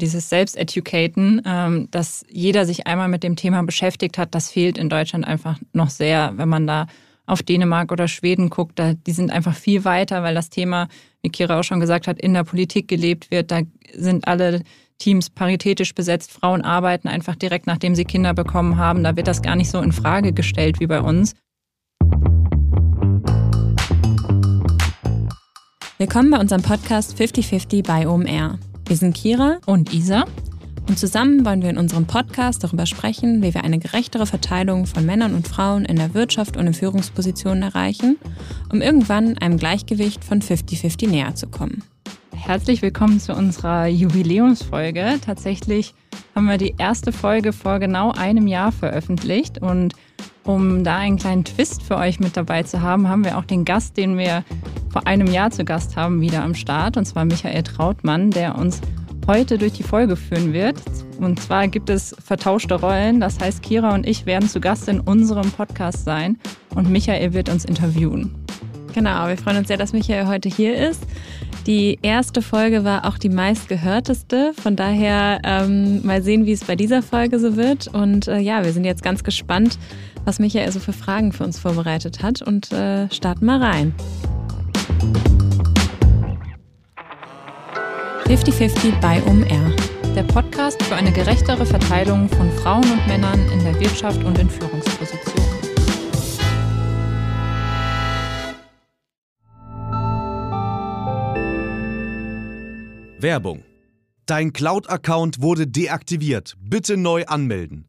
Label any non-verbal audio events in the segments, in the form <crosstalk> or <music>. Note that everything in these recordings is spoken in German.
Dieses Selbsteducaten, ähm, dass jeder sich einmal mit dem Thema beschäftigt hat, das fehlt in Deutschland einfach noch sehr, wenn man da auf Dänemark oder Schweden guckt, da, die sind einfach viel weiter, weil das Thema, wie Kira auch schon gesagt hat, in der Politik gelebt wird. Da sind alle Teams paritätisch besetzt. Frauen arbeiten einfach direkt, nachdem sie Kinder bekommen haben. Da wird das gar nicht so in Frage gestellt wie bei uns. Willkommen bei unserem Podcast 50-50 bei OMR. Wir sind Kira und Isa und zusammen wollen wir in unserem Podcast darüber sprechen, wie wir eine gerechtere Verteilung von Männern und Frauen in der Wirtschaft und in Führungspositionen erreichen, um irgendwann einem Gleichgewicht von 50-50 näher zu kommen. Herzlich willkommen zu unserer Jubiläumsfolge. Tatsächlich haben wir die erste Folge vor genau einem Jahr veröffentlicht und um da einen kleinen Twist für euch mit dabei zu haben, haben wir auch den Gast, den wir vor einem Jahr zu Gast haben, wieder am Start, und zwar Michael Trautmann, der uns heute durch die Folge führen wird. Und zwar gibt es vertauschte Rollen. Das heißt, Kira und ich werden zu Gast in unserem Podcast sein und Michael wird uns interviewen. Genau, wir freuen uns sehr, dass Michael heute hier ist. Die erste Folge war auch die meistgehörteste. Von daher ähm, mal sehen, wie es bei dieser Folge so wird. Und äh, ja, wir sind jetzt ganz gespannt, was Michael so für Fragen für uns vorbereitet hat und äh, starten mal rein. 50-50 bei OMR. Der Podcast für eine gerechtere Verteilung von Frauen und Männern in der Wirtschaft und in Führungspositionen. Werbung. Dein Cloud-Account wurde deaktiviert. Bitte neu anmelden.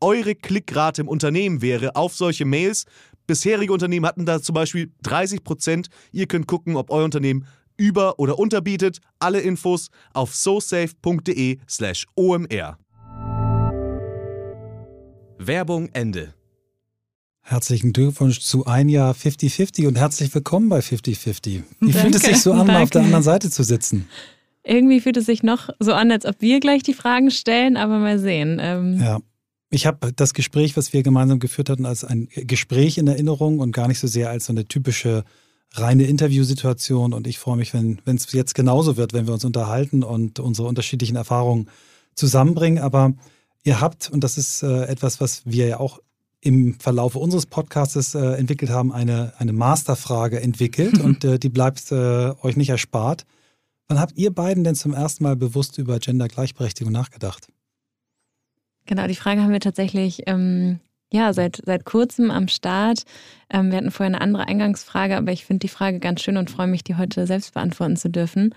eure Klickrate im Unternehmen wäre auf solche Mails. Bisherige Unternehmen hatten da zum Beispiel 30 Prozent. Ihr könnt gucken, ob euer Unternehmen über- oder unterbietet. Alle Infos auf sosafe.de/slash omr. Werbung Ende. Herzlichen Glückwunsch zu ein Jahr 50-50 und herzlich willkommen bei 50-50. Wie fühlt es sich so an, mal auf der anderen Seite zu sitzen? Irgendwie fühlt es sich noch so an, als ob wir gleich die Fragen stellen, aber mal sehen. Ähm ja, ich habe das Gespräch, was wir gemeinsam geführt hatten, als ein Gespräch in Erinnerung und gar nicht so sehr als so eine typische reine Interviewsituation. Und ich freue mich, wenn es jetzt genauso wird, wenn wir uns unterhalten und unsere unterschiedlichen Erfahrungen zusammenbringen. Aber ihr habt, und das ist äh, etwas, was wir ja auch im Verlauf unseres Podcasts äh, entwickelt haben, eine, eine Masterfrage entwickelt und äh, die bleibt äh, euch nicht erspart. Wann habt ihr beiden denn zum ersten Mal bewusst über Gendergleichberechtigung nachgedacht? Genau, die Frage haben wir tatsächlich ähm, ja seit, seit kurzem am Start. Ähm, wir hatten vorher eine andere Eingangsfrage, aber ich finde die Frage ganz schön und freue mich, die heute selbst beantworten zu dürfen.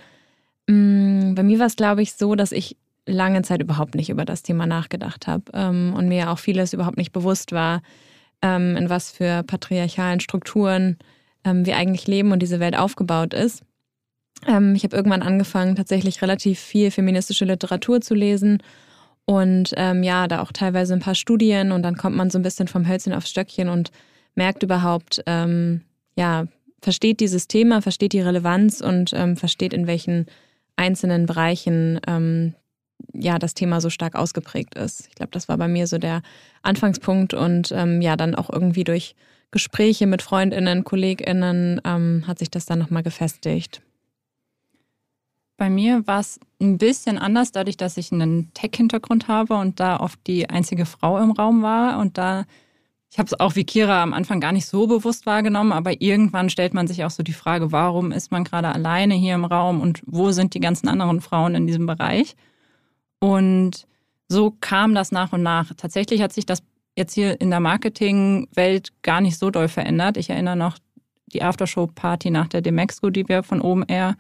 Ähm, bei mir war es, glaube ich, so, dass ich lange Zeit überhaupt nicht über das Thema nachgedacht habe ähm, und mir auch vieles überhaupt nicht bewusst war, ähm, in was für patriarchalen Strukturen ähm, wir eigentlich leben und diese Welt aufgebaut ist. Ich habe irgendwann angefangen, tatsächlich relativ viel feministische Literatur zu lesen und ähm, ja, da auch teilweise ein paar Studien und dann kommt man so ein bisschen vom Hölzchen aufs Stöckchen und merkt überhaupt, ähm, ja, versteht dieses Thema, versteht die Relevanz und ähm, versteht, in welchen einzelnen Bereichen ähm, ja das Thema so stark ausgeprägt ist. Ich glaube, das war bei mir so der Anfangspunkt und ähm, ja, dann auch irgendwie durch Gespräche mit FreundInnen, KollegInnen ähm, hat sich das dann nochmal gefestigt. Bei mir war es ein bisschen anders, dadurch, dass ich einen Tech-Hintergrund habe und da oft die einzige Frau im Raum war. Und da, ich habe es auch wie Kira am Anfang gar nicht so bewusst wahrgenommen, aber irgendwann stellt man sich auch so die Frage, warum ist man gerade alleine hier im Raum und wo sind die ganzen anderen Frauen in diesem Bereich? Und so kam das nach und nach. Tatsächlich hat sich das jetzt hier in der Marketingwelt gar nicht so doll verändert. Ich erinnere noch die Aftershow-Party nach der Demexco, die wir von oben eher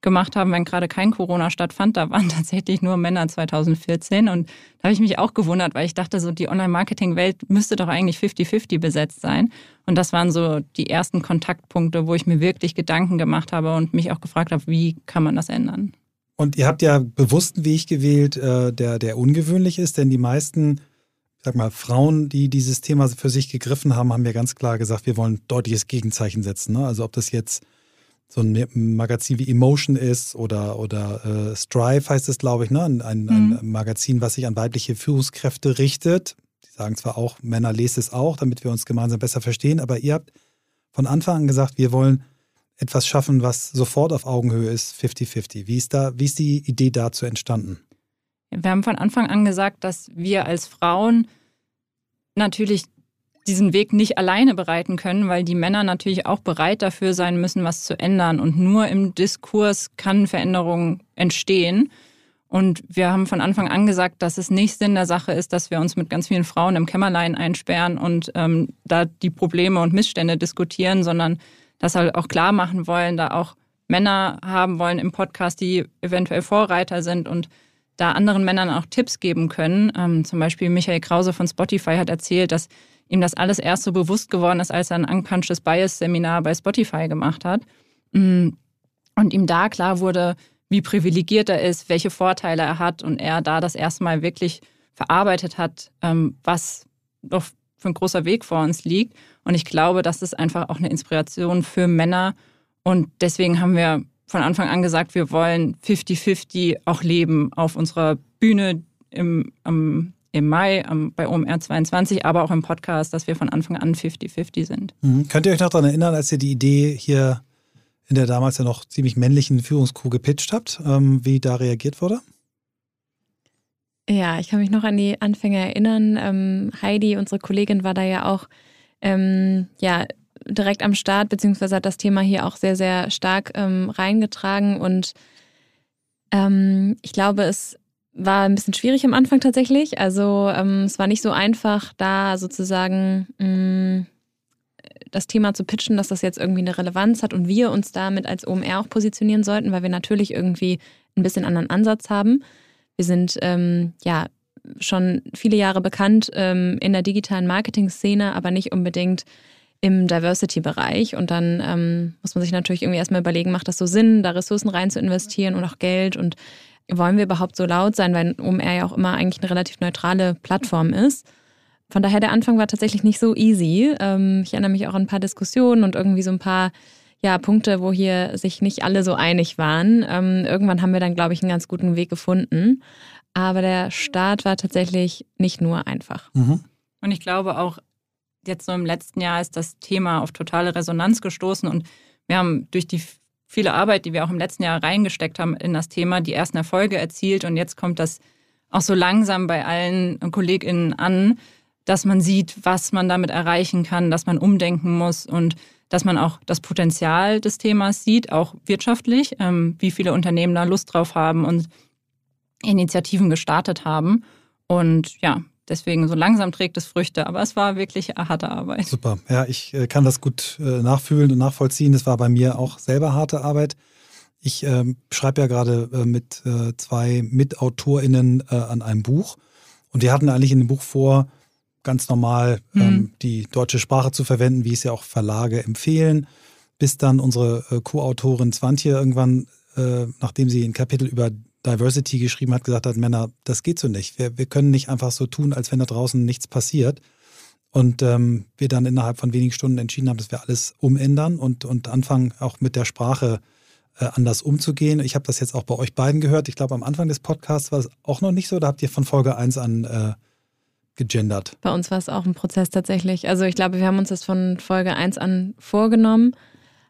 gemacht haben, wenn gerade kein Corona stattfand. Da waren <laughs> tatsächlich nur Männer 2014. Und da habe ich mich auch gewundert, weil ich dachte, so die Online-Marketing-Welt müsste doch eigentlich 50-50 besetzt sein. Und das waren so die ersten Kontaktpunkte, wo ich mir wirklich Gedanken gemacht habe und mich auch gefragt habe, wie kann man das ändern. Und ihr habt ja bewusst einen Weg gewählt, äh, der, der ungewöhnlich ist, denn die meisten ich sag mal, Frauen, die dieses Thema für sich gegriffen haben, haben ja ganz klar gesagt, wir wollen deutliches Gegenzeichen setzen. Ne? Also ob das jetzt so ein Magazin wie Emotion ist oder, oder äh, Strive heißt es, glaube ich, ne? ein, ein, mhm. ein, Magazin, was sich an weibliche Führungskräfte richtet. Die sagen zwar auch, Männer lest es auch, damit wir uns gemeinsam besser verstehen, aber ihr habt von Anfang an gesagt, wir wollen etwas schaffen, was sofort auf Augenhöhe ist, 50-50. Wie ist wie ist die Idee dazu entstanden? Wir haben von Anfang an gesagt, dass wir als Frauen natürlich diesen Weg nicht alleine bereiten können, weil die Männer natürlich auch bereit dafür sein müssen, was zu ändern. Und nur im Diskurs kann Veränderung entstehen. Und wir haben von Anfang an gesagt, dass es nicht Sinn der Sache ist, dass wir uns mit ganz vielen Frauen im Kämmerlein einsperren und ähm, da die Probleme und Missstände diskutieren, sondern das halt auch klar machen wollen, da auch Männer haben wollen im Podcast, die eventuell Vorreiter sind und da anderen Männern auch Tipps geben können. Ähm, zum Beispiel Michael Krause von Spotify hat erzählt, dass ihm das alles erst so bewusst geworden ist, als er ein Unconscious Bias Seminar bei Spotify gemacht hat. Mm. Und ihm da klar wurde, wie privilegiert er ist, welche Vorteile er hat und er da das erste Mal wirklich verarbeitet hat, ähm, was doch für ein großer Weg vor uns liegt. Und ich glaube, das ist einfach auch eine Inspiration für Männer. Und deswegen haben wir von Anfang an gesagt, wir wollen 50-50 auch leben auf unserer Bühne im, am, im Mai am, bei OMR 22, aber auch im Podcast, dass wir von Anfang an 50-50 sind. Mhm. Könnt ihr euch noch daran erinnern, als ihr die Idee hier in der damals ja noch ziemlich männlichen Führungscrew gepitcht habt, ähm, wie da reagiert wurde? Ja, ich kann mich noch an die Anfänge erinnern. Ähm, Heidi, unsere Kollegin, war da ja auch ähm, ja, direkt am Start, beziehungsweise hat das Thema hier auch sehr, sehr stark ähm, reingetragen. Und ähm, ich glaube, es war ein bisschen schwierig am Anfang tatsächlich. Also ähm, es war nicht so einfach, da sozusagen mh, mm, das Thema zu pitchen, dass das jetzt irgendwie eine Relevanz hat und wir uns damit als OMR auch positionieren sollten, weil wir natürlich irgendwie ein bisschen anderen Ansatz haben. Wir sind ähm, ja schon viele Jahre bekannt ähm, in der digitalen Marketing-Szene, aber nicht unbedingt im Diversity-Bereich. Und dann ähm, muss man sich natürlich irgendwie erstmal überlegen, macht das so Sinn, da Ressourcen rein zu investieren und auch Geld und wollen wir überhaupt so laut sein, weil OMR ja auch immer eigentlich eine relativ neutrale Plattform ist. Von daher, der Anfang war tatsächlich nicht so easy. Ähm, ich erinnere mich auch an ein paar Diskussionen und irgendwie so ein paar ja, Punkte, wo hier sich nicht alle so einig waren. Ähm, irgendwann haben wir dann, glaube ich, einen ganz guten Weg gefunden. Aber der Start war tatsächlich nicht nur einfach. Mhm. Und ich glaube auch, jetzt so im letzten Jahr ist das Thema auf totale Resonanz gestoßen und wir haben durch die viele Arbeit, die wir auch im letzten Jahr reingesteckt haben in das Thema, die ersten Erfolge erzielt und jetzt kommt das auch so langsam bei allen KollegInnen an, dass man sieht, was man damit erreichen kann, dass man umdenken muss und dass man auch das Potenzial des Themas sieht, auch wirtschaftlich, ähm, wie viele Unternehmen da Lust drauf haben und Initiativen gestartet haben. Und ja, Deswegen so langsam trägt es Früchte, aber es war wirklich harte Arbeit. Super. Ja, ich äh, kann das gut äh, nachfühlen und nachvollziehen. Das war bei mir auch selber harte Arbeit. Ich äh, schreibe ja gerade äh, mit zwei MitautorInnen an einem Buch und wir hatten eigentlich in dem Buch vor, ganz normal mhm. ähm, die deutsche Sprache zu verwenden, wie es ja auch Verlage empfehlen, bis dann unsere Co-Autorin Swantje irgendwann, nachdem sie ein Kapitel über Diversity geschrieben hat, gesagt hat, Männer, das geht so nicht. Wir, wir können nicht einfach so tun, als wenn da draußen nichts passiert. Und ähm, wir dann innerhalb von wenigen Stunden entschieden haben, dass wir alles umändern und, und anfangen, auch mit der Sprache äh, anders umzugehen. Ich habe das jetzt auch bei euch beiden gehört. Ich glaube, am Anfang des Podcasts war es auch noch nicht so. Da habt ihr von Folge 1 an äh, gegendert. Bei uns war es auch ein Prozess tatsächlich. Also ich glaube, wir haben uns das von Folge 1 an vorgenommen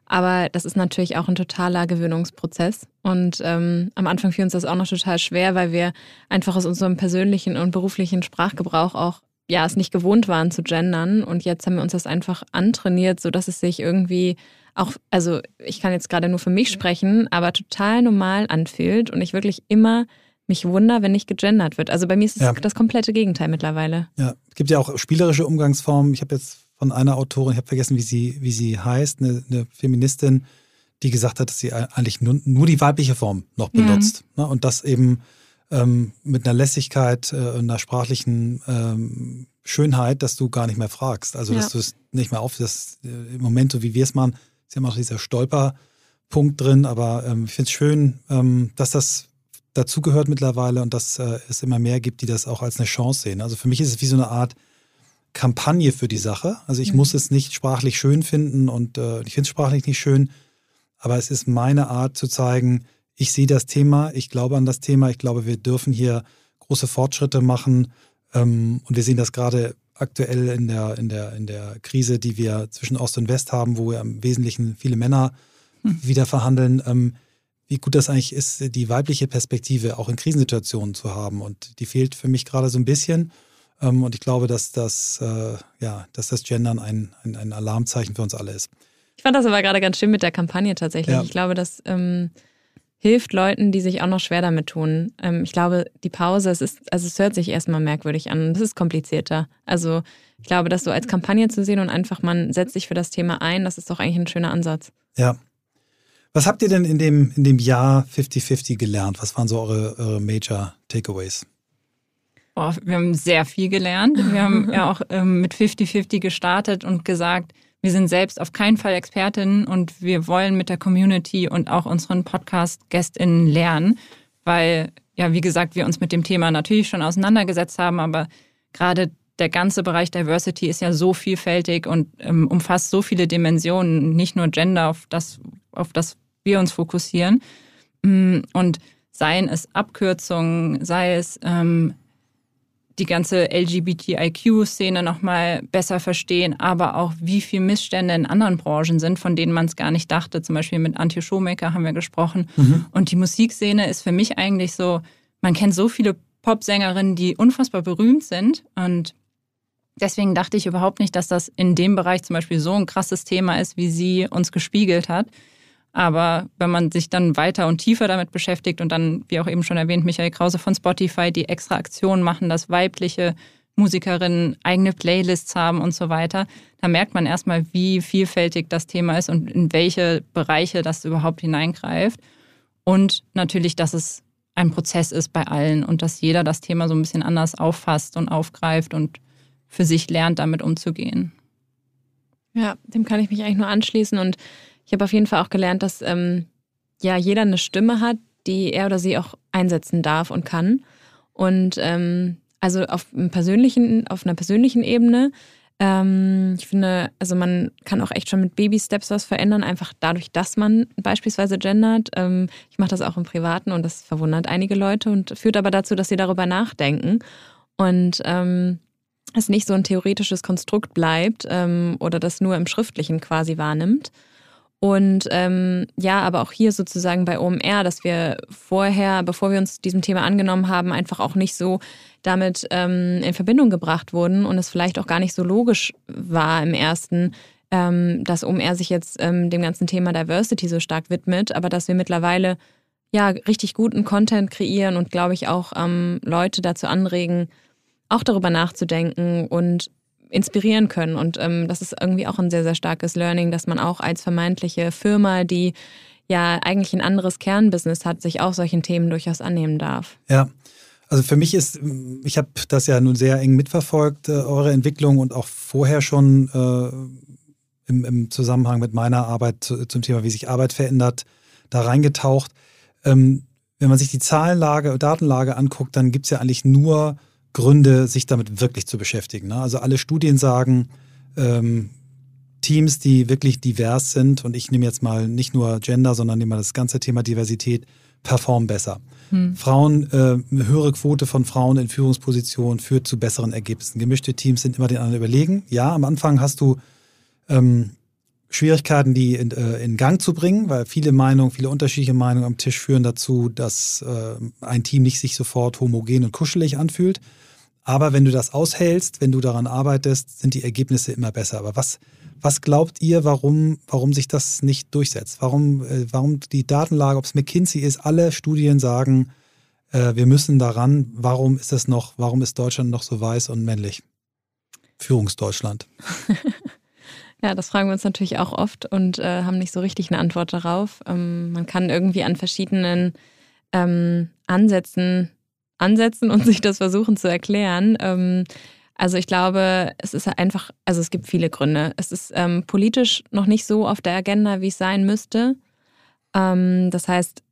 aber das ist natürlich auch ein totaler Gewöhnungsprozess. Und ähm, am Anfang fiel uns das auch noch total schwer, weil wir einfach aus unserem persönlichen und beruflichen Sprachgebrauch auch ja es nicht gewohnt waren zu gendern. Und jetzt haben wir uns das einfach antrainiert, sodass es sich irgendwie auch, also ich kann jetzt gerade nur für mich sprechen, aber total normal anfühlt und ich wirklich immer mich wundere, wenn nicht gegendert wird. Also bei mir ist es ja. das komplette Gegenteil mittlerweile. Ja, es gibt ja auch spielerische Umgangsformen. Ich habe jetzt von einer Autorin, ich habe vergessen, wie sie, wie sie heißt, eine, eine, Feministin, die gesagt hat, dass sie eigentlich nur, nur die weibliche Form noch benutzt. Ja. Ne? Und das eben ähm, mit einer Lässigkeit, äh, einer sprachlichen ähm, Schönheit, dass du gar nicht mehr fragst. Also, ja. dass du es nicht mehr auf, das äh, im Moment, so wie wir es machen, ist ja immer noch dieser Stolperpunkt drin, aber ähm, ich finde es schön, ähm, dass das dazugehört mittlerweile und dass äh, es immer mehr gibt, die das auch als eine Chance sehen. Also für mich ist es wie so eine Art Kampagne für die Sache. Also ich mhm. muss es nicht sprachlich schön finden und äh, ich finde es sprachlich nicht schön, aber es ist meine Art zu zeigen, ich sehe das Thema, ich glaube an das Thema, ich glaube, wir dürfen hier große Fortschritte machen ähm, und wir sehen das gerade aktuell in der, in, der, in der Krise, die wir zwischen Ost und West haben, wo wir im Wesentlichen viele Männer mhm. wieder verhandeln. Ähm, wie gut das eigentlich ist, die weibliche Perspektive auch in Krisensituationen zu haben. Und die fehlt für mich gerade so ein bisschen. Ähm, und ich glaube, dass das, äh, ja, dass das Gendern ein, ein, ein, Alarmzeichen für uns alle ist. Ich fand das aber gerade ganz schön mit der Kampagne tatsächlich. Ja. Ich glaube, das ähm, hilft Leuten, die sich auch noch schwer damit tun. Ähm, ich glaube, die Pause, es ist, also es hört sich erstmal merkwürdig an. Es ist komplizierter. Also ich glaube, das so als Kampagne zu sehen und einfach man setzt sich für das Thema ein, das ist doch eigentlich ein schöner Ansatz. Ja, was habt ihr denn in dem, in dem Jahr 50-50 gelernt? Was waren so eure, eure Major Takeaways? Oh, wir haben sehr viel gelernt. Wir haben <laughs> ja auch ähm, mit 50-50 gestartet und gesagt, wir sind selbst auf keinen Fall Expertinnen und wir wollen mit der Community und auch unseren Podcast-GästInnen lernen, weil, ja, wie gesagt, wir uns mit dem Thema natürlich schon auseinandergesetzt haben, aber gerade der ganze Bereich Diversity ist ja so vielfältig und ähm, umfasst so viele Dimensionen, nicht nur Gender, auf das, auf das wir uns fokussieren. Mm, und seien es Abkürzungen, sei es ähm, die ganze LGBTIQ-Szene nochmal besser verstehen, aber auch wie viel Missstände in anderen Branchen sind, von denen man es gar nicht dachte. Zum Beispiel mit Antje Showmaker haben wir gesprochen. Mhm. Und die Musikszene ist für mich eigentlich so, man kennt so viele Popsängerinnen, die unfassbar berühmt sind und Deswegen dachte ich überhaupt nicht, dass das in dem Bereich zum Beispiel so ein krasses Thema ist, wie sie uns gespiegelt hat. Aber wenn man sich dann weiter und tiefer damit beschäftigt und dann, wie auch eben schon erwähnt, Michael Krause von Spotify, die extra Aktionen machen, dass weibliche Musikerinnen eigene Playlists haben und so weiter, da merkt man erstmal, wie vielfältig das Thema ist und in welche Bereiche das überhaupt hineingreift. Und natürlich, dass es ein Prozess ist bei allen und dass jeder das Thema so ein bisschen anders auffasst und aufgreift und für sich lernt, damit umzugehen. Ja, dem kann ich mich eigentlich nur anschließen und ich habe auf jeden Fall auch gelernt, dass ähm, ja jeder eine Stimme hat, die er oder sie auch einsetzen darf und kann. Und ähm, also auf, persönlichen, auf einer persönlichen Ebene, ähm, ich finde, also man kann auch echt schon mit Baby-Steps was verändern, einfach dadurch, dass man beispielsweise gendert. Ähm, ich mache das auch im Privaten und das verwundert einige Leute und führt aber dazu, dass sie darüber nachdenken. Und ähm, es nicht so ein theoretisches Konstrukt bleibt ähm, oder das nur im Schriftlichen quasi wahrnimmt. Und ähm, ja, aber auch hier sozusagen bei OMR, dass wir vorher, bevor wir uns diesem Thema angenommen haben, einfach auch nicht so damit ähm, in Verbindung gebracht wurden und es vielleicht auch gar nicht so logisch war im ersten, ähm, dass OMR sich jetzt ähm, dem ganzen Thema Diversity so stark widmet, aber dass wir mittlerweile ja richtig guten Content kreieren und glaube ich auch ähm, Leute dazu anregen, auch darüber nachzudenken und inspirieren können. Und ähm, das ist irgendwie auch ein sehr, sehr starkes Learning, dass man auch als vermeintliche Firma, die ja eigentlich ein anderes Kernbusiness hat, sich auch solchen Themen durchaus annehmen darf. Ja. Also für mich ist, ich habe das ja nun sehr eng mitverfolgt, äh, eure Entwicklung und auch vorher schon äh, im, im, Zusammenhang mit meiner Arbeit zu, zum Thema, wie sich Arbeit verändert, da reingetaucht. Ähm, wenn man sich die Zahlenlage, Datenlage anguckt, dann gibt es ja eigentlich nur Gründe, sich damit wirklich zu beschäftigen. Ne? Also alle Studien sagen, ähm, Teams, die wirklich divers sind, und ich nehme jetzt mal nicht nur Gender, sondern nehme mal das ganze Thema Diversität, performen besser. Hm. Frauen, äh, eine höhere Quote von Frauen in Führungspositionen führt zu besseren Ergebnissen. Gemischte Teams sind immer den anderen überlegen. Ja, am Anfang hast du ähm, Schwierigkeiten, die in, äh, in, Gang zu bringen, weil viele Meinungen, viele unterschiedliche Meinungen am Tisch führen dazu, dass äh, ein Team nicht sich sofort homogen und kuschelig anfühlt. Aber wenn du das aushältst, wenn du daran arbeitest, sind die Ergebnisse immer besser. Aber was, was glaubt ihr, warum, warum sich das nicht durchsetzt? Warum, äh, warum die Datenlage, ob es McKinsey ist, alle Studien sagen, äh, wir müssen daran, warum ist das noch, warum ist Deutschland noch so weiß und männlich? Führungsdeutschland. <laughs> ja, das fragen wir uns natürlich auch oft und äh, haben nicht so richtig eine Antwort darauf. Ähm, man kann irgendwie an verschiedenen ähm, Ansätzen ansetzen und <laughs> sich das versuchen zu erklären. Ähm, also ich glaube, es ist einfach, also es gibt viele Gründe. Es ist ähm, politisch noch nicht so auf der Agenda, wie es sein müsste. Ähm, das heißt,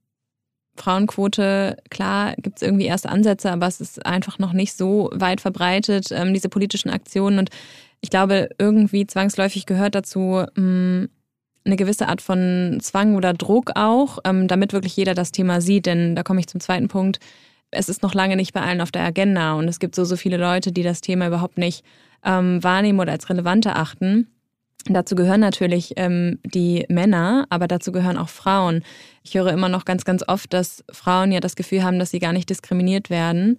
Frauenquote, klar, gibt es irgendwie erste Ansätze, aber es ist einfach noch nicht so weit verbreitet, ähm, diese politischen Aktionen. Und ich glaube, irgendwie zwangsläufig gehört dazu mh, mm, eine gewisse Art von Zwang oder Druck auch, ähm, damit wirklich jeder das Thema sieht. Denn da komme ich zum zweiten Punkt. Es ist noch lange nicht bei allen auf der Agenda und es gibt so, so viele Leute, die das Thema überhaupt nicht ähm, wahrnehmen oder als relevant erachten. Dazu gehören natürlich ähm, die Männer, aber dazu gehören auch Frauen. Ich höre immer noch ganz, ganz oft, dass Frauen ja das Gefühl haben, dass sie gar nicht diskriminiert werden,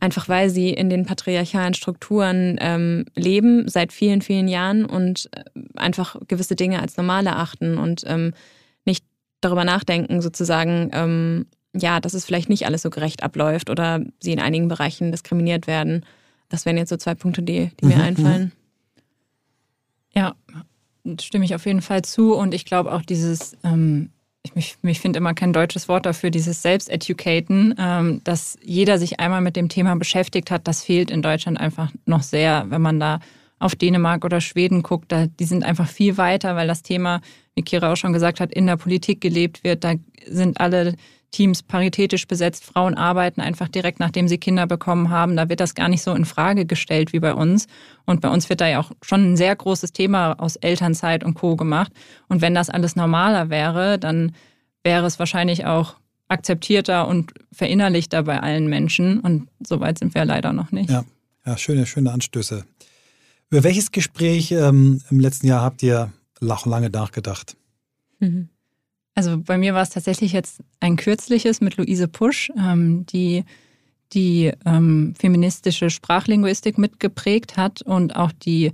einfach weil sie in den patriarchalen Strukturen ähm, leben seit vielen, vielen Jahren und äh, einfach gewisse Dinge als normal erachten und ähm, nicht darüber nachdenken, sozusagen, ähm, ja, dass es vielleicht nicht alles so gerecht abläuft oder sie in einigen Bereichen diskriminiert werden. Das wären jetzt so zwei Punkte, die, die mir mhm, einfallen. Mhm. Ja, stimme ich auf jeden Fall zu. Und ich glaube auch dieses, ähm, ich, mich finde immer kein deutsches Wort dafür, dieses Selbsteducaten, ähm, dass jeder sich einmal mit dem Thema beschäftigt hat, das fehlt in Deutschland einfach noch sehr, wenn man da auf Dänemark oder Schweden guckt, da, die sind einfach viel weiter, weil das Thema, wie Kira auch schon gesagt hat, in der Politik gelebt wird. Da sind alle Teams paritätisch besetzt. Frauen arbeiten einfach direkt, nachdem sie Kinder bekommen haben. Da wird das gar nicht so in Frage gestellt wie bei uns. Und bei uns wird da ja auch schon ein sehr großes Thema aus Elternzeit und Co. gemacht. Und wenn das alles normaler wäre, dann wäre es wahrscheinlich auch akzeptierter und verinnerlichter bei allen Menschen. Und so weit sind wir leider noch nicht. Ja, ja schöne, schöne Anstöße. Über welches Gespräch ähm, im letzten Jahr habt ihr lange nachgedacht? Mhm. Also bei mir war es tatsächlich jetzt ein kürzliches mit Luise Pusch, ähm, die die ähm, feministische Sprachlinguistik mitgeprägt hat und auch die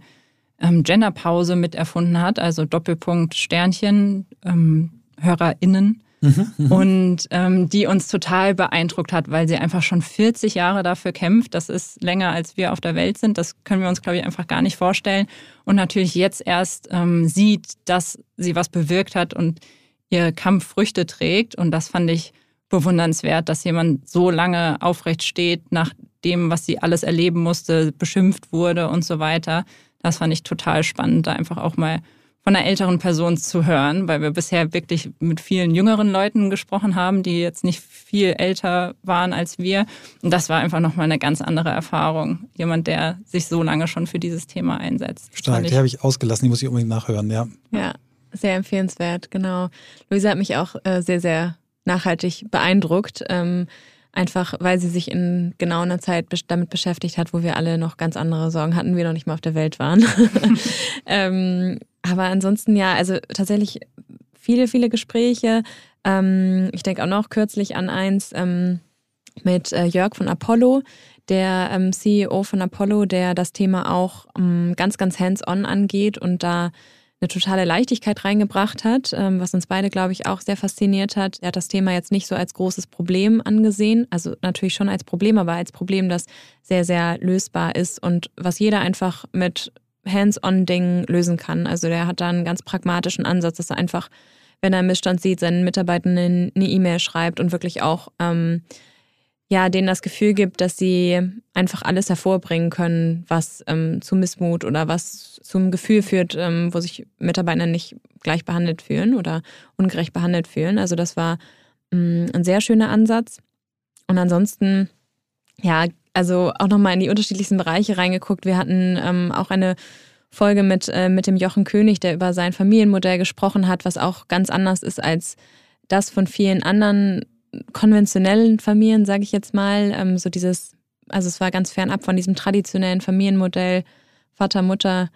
ähm, Genderpause mit erfunden hat, also Doppelpunkt Sternchen, ähm, HörerInnen. Mhm, mhm, und ähm, die uns total beeindruckt hat, weil sie einfach schon 40 Jahre dafür kämpft. Das ist länger, als wir auf der Welt sind. Das können wir uns, glaube ich, einfach gar nicht vorstellen. Und natürlich jetzt erst ähm, sieht, dass sie was bewirkt hat und ihr Kampf Früchte trägt. Und das fand ich bewundernswert, dass jemand so lange aufrecht steht, nach dem, was sie alles erleben musste, beschimpft wurde und so weiter. Das fand ich total spannend, da einfach auch mal von einer älteren Person zu hören, weil wir bisher wirklich mit vielen jüngeren Leuten gesprochen haben, die jetzt nicht viel älter waren als wir. Und das war einfach nochmal eine ganz andere Erfahrung. Jemand, der sich so lange schon für dieses Thema einsetzt. Stark, die habe ich ausgelassen, die muss ich unbedingt nachhören, ja. Ja, sehr empfehlenswert, genau. Luisa hat mich auch äh, sehr, sehr nachhaltig beeindruckt. Ähm, einfach weil sie sich in genau einer Zeit damit beschäftigt hat, wo wir alle noch ganz andere Sorgen hatten, wir noch nicht mal auf der Welt waren. <laughs> <laughs> ähm, aber ansonsten ja, also tatsächlich viele, viele Gespräche. Ähm, ich denke auch noch kürzlich an eins ähm, mit äh, Jörg von Apollo, der ähm, CEO von Apollo, der das Thema auch ähm, ganz, ganz hands-on angeht und da eine totale Leichtigkeit reingebracht hat, ähm, was uns beide, glaube ich, auch sehr fasziniert hat. Er hat das Thema jetzt nicht so als großes Problem angesehen, also natürlich schon als Problem, aber als Problem, das sehr, sehr lösbar ist und was jeder einfach mit Hands-on-Dingen lösen kann. Also der hat da einen ganz pragmatischen Ansatz, dass er einfach, wenn er einen Missstand sieht, seinen Mitarbeitenden eine E-Mail schreibt und wirklich auch ähm, ja, denen das Gefühl gibt, dass sie einfach alles hervorbringen können, was ähm, zu Missmut oder was zum Gefühl führt, ähm, wo sich Mitarbeiter nicht gleich behandelt fühlen oder ungerecht behandelt fühlen. Also das war ähm, ein sehr schöner Ansatz. Und ansonsten, ja, also auch nochmal in die unterschiedlichsten Bereiche reingeguckt. Wir hatten ähm, auch eine Folge mit, äh, mit dem Jochen König, der über sein Familienmodell gesprochen hat, was auch ganz anders ist als das von vielen anderen konventionellen Familien, sage ich jetzt mal, ähm, so dieses, also es war ganz fernab von diesem traditionellen Familienmodell Vater, Mutter,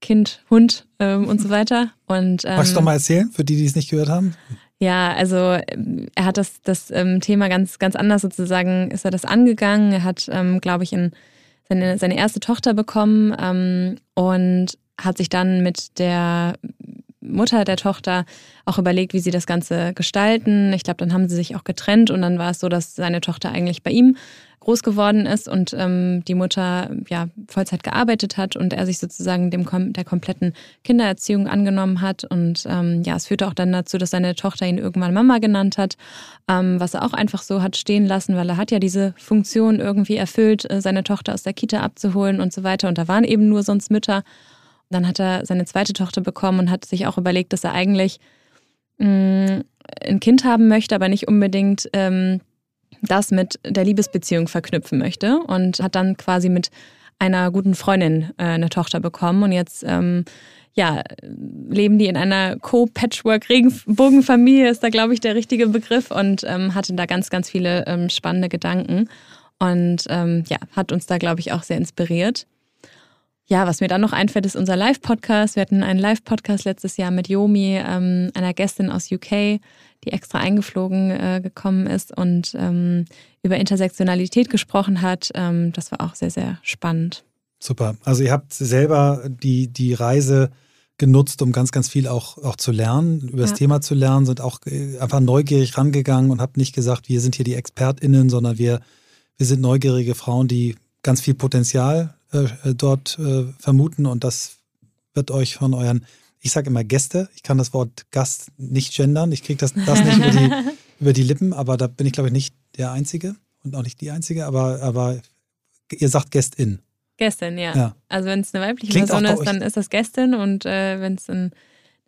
Kind, Hund ähm, und so weiter. Und, ähm, Magst du doch mal erzählen, für die, die es nicht gehört haben? Ja, also er hat das, das ähm, Thema ganz, ganz anders sozusagen, ist er das angegangen. Er hat, ähm, glaube ich, in seine, seine erste Tochter bekommen ähm, und hat sich dann mit der Mutter der Tochter auch überlegt, wie sie das Ganze gestalten. Ich glaube, dann haben sie sich auch getrennt und dann war es so, dass seine Tochter eigentlich bei ihm groß geworden ist und ähm, die Mutter ja Vollzeit gearbeitet hat und er sich sozusagen dem der kompletten Kindererziehung angenommen hat und ähm, ja es führte auch dann dazu, dass seine Tochter ihn irgendwann Mama genannt hat, ähm, was er auch einfach so hat stehen lassen, weil er hat ja diese Funktion irgendwie erfüllt, äh, seine Tochter aus der Kita abzuholen und so weiter und da waren eben nur sonst Mütter. Dann hat er seine zweite Tochter bekommen und hat sich auch überlegt, dass er eigentlich mh, mm, ein Kind haben möchte, aber nicht unbedingt ähm, das mit der Liebesbeziehung verknüpfen möchte. Und hat dann quasi mit einer guten Freundin äh, eine Tochter bekommen. Und jetzt ähm, ja, leben die in einer Co-Patchwork-Regenbogenfamilie, ist da, glaube ich, der richtige Begriff. Und ähm, hatte da ganz, ganz viele ähm, spannende Gedanken. Und ähm, ja, hat uns da, glaube ich, auch sehr inspiriert. Ja, was mir dann noch einfällt, ist unser Live-Podcast. Wir hatten einen Live-Podcast letztes Jahr mit Yomi, ähm, einer Gästin aus UK, die extra eingeflogen äh, gekommen ist und ähm, über Intersektionalität gesprochen hat. Ähm, das war auch sehr, sehr spannend. Super. Also ihr habt selber die, die Reise genutzt, um ganz, ganz viel auch, auch zu lernen, über das ja. Thema zu lernen, sind auch äh, einfach neugierig rangegangen und habt nicht gesagt, wir sind hier die ExpertInnen, sondern wir, wir sind neugierige Frauen, die ganz viel Potenzial äh, dort äh, vermuten und das wird euch von euren ich sage immer Gäste. Ich kann das Wort Gast nicht gendern. Ich kriege das, das nicht über die, <laughs> über die Lippen, aber da bin ich, glaube ich, nicht der Einzige und auch nicht die Einzige, aber, aber ihr sagt Gästin. Gästin, ja. ja. Also wenn es eine weibliche Klingt Person ist, dann ist das Gästin und äh, wenn es ein,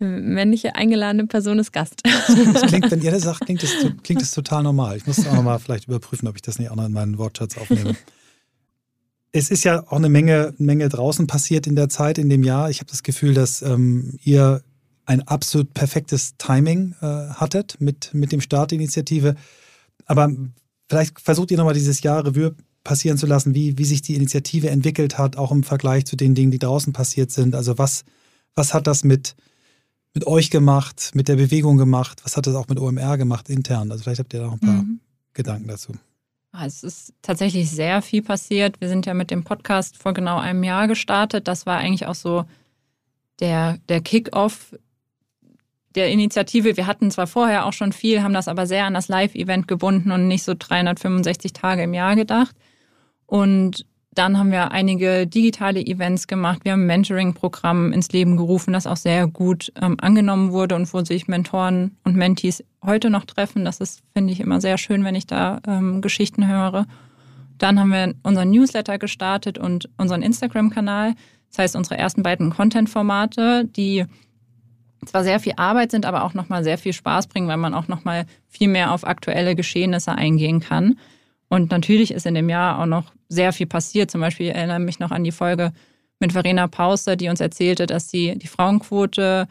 eine männliche eingeladene Person ist, Gast. Das klingt, <laughs> wenn ihr das sagt, klingt es klingt total normal. Ich muss auch nochmal vielleicht überprüfen, ob ich das nicht auch noch in meinen Wortschatz aufnehme es ist ja auch eine Menge, Menge draußen passiert in der Zeit, in dem Jahr. Ich habe das Gefühl, dass ähm, ihr ein absolut perfektes Timing äh, hattet mit, mit dem Start der Initiative. Aber vielleicht versucht ihr nochmal dieses Jahr Revue passieren zu lassen, wie, wie sich die Initiative entwickelt hat, auch im Vergleich zu den Dingen, die draußen passiert sind. Also was, was hat das mit, mit euch gemacht, mit der Bewegung gemacht? Was hat das auch mit OMR gemacht intern? Also vielleicht habt ihr da noch ein paar mhm. Gedanken dazu. Ah, es ist tatsächlich sehr viel passiert. Wir sind ja mit dem Podcast vor genau einem Jahr gestartet. Das war eigentlich auch so der, der Kick-off der Initiative. Wir hatten zwar vorher auch schon viel, haben das aber sehr an das Live-Event gebunden und nicht so 365 Tage im Jahr gedacht. Und dann haben wir einige digitale Events gemacht. Wir haben ein Mentoring-Programm ins Leben gerufen, das auch sehr gut ähm, angenommen wurde und wo sich Mentoren und Mentees heute noch treffen. Das ist, finde ich, immer sehr schön, wenn ich da ähm, Geschichten höre. Dann haben wir unseren Newsletter gestartet und unseren Instagram-Kanal. Das heißt, unsere ersten beiden Content-Formate, die zwar sehr viel Arbeit sind, aber auch nochmal sehr viel Spaß bringen, weil man auch nochmal viel mehr auf aktuelle Geschehnisse eingehen kann. Und natürlich ist in dem Jahr auch noch sehr viel passiert. Zum Beispiel erinnere ich mich noch an die Folge mit Verena Pauster, die uns erzählte, dass sie die Frauenquote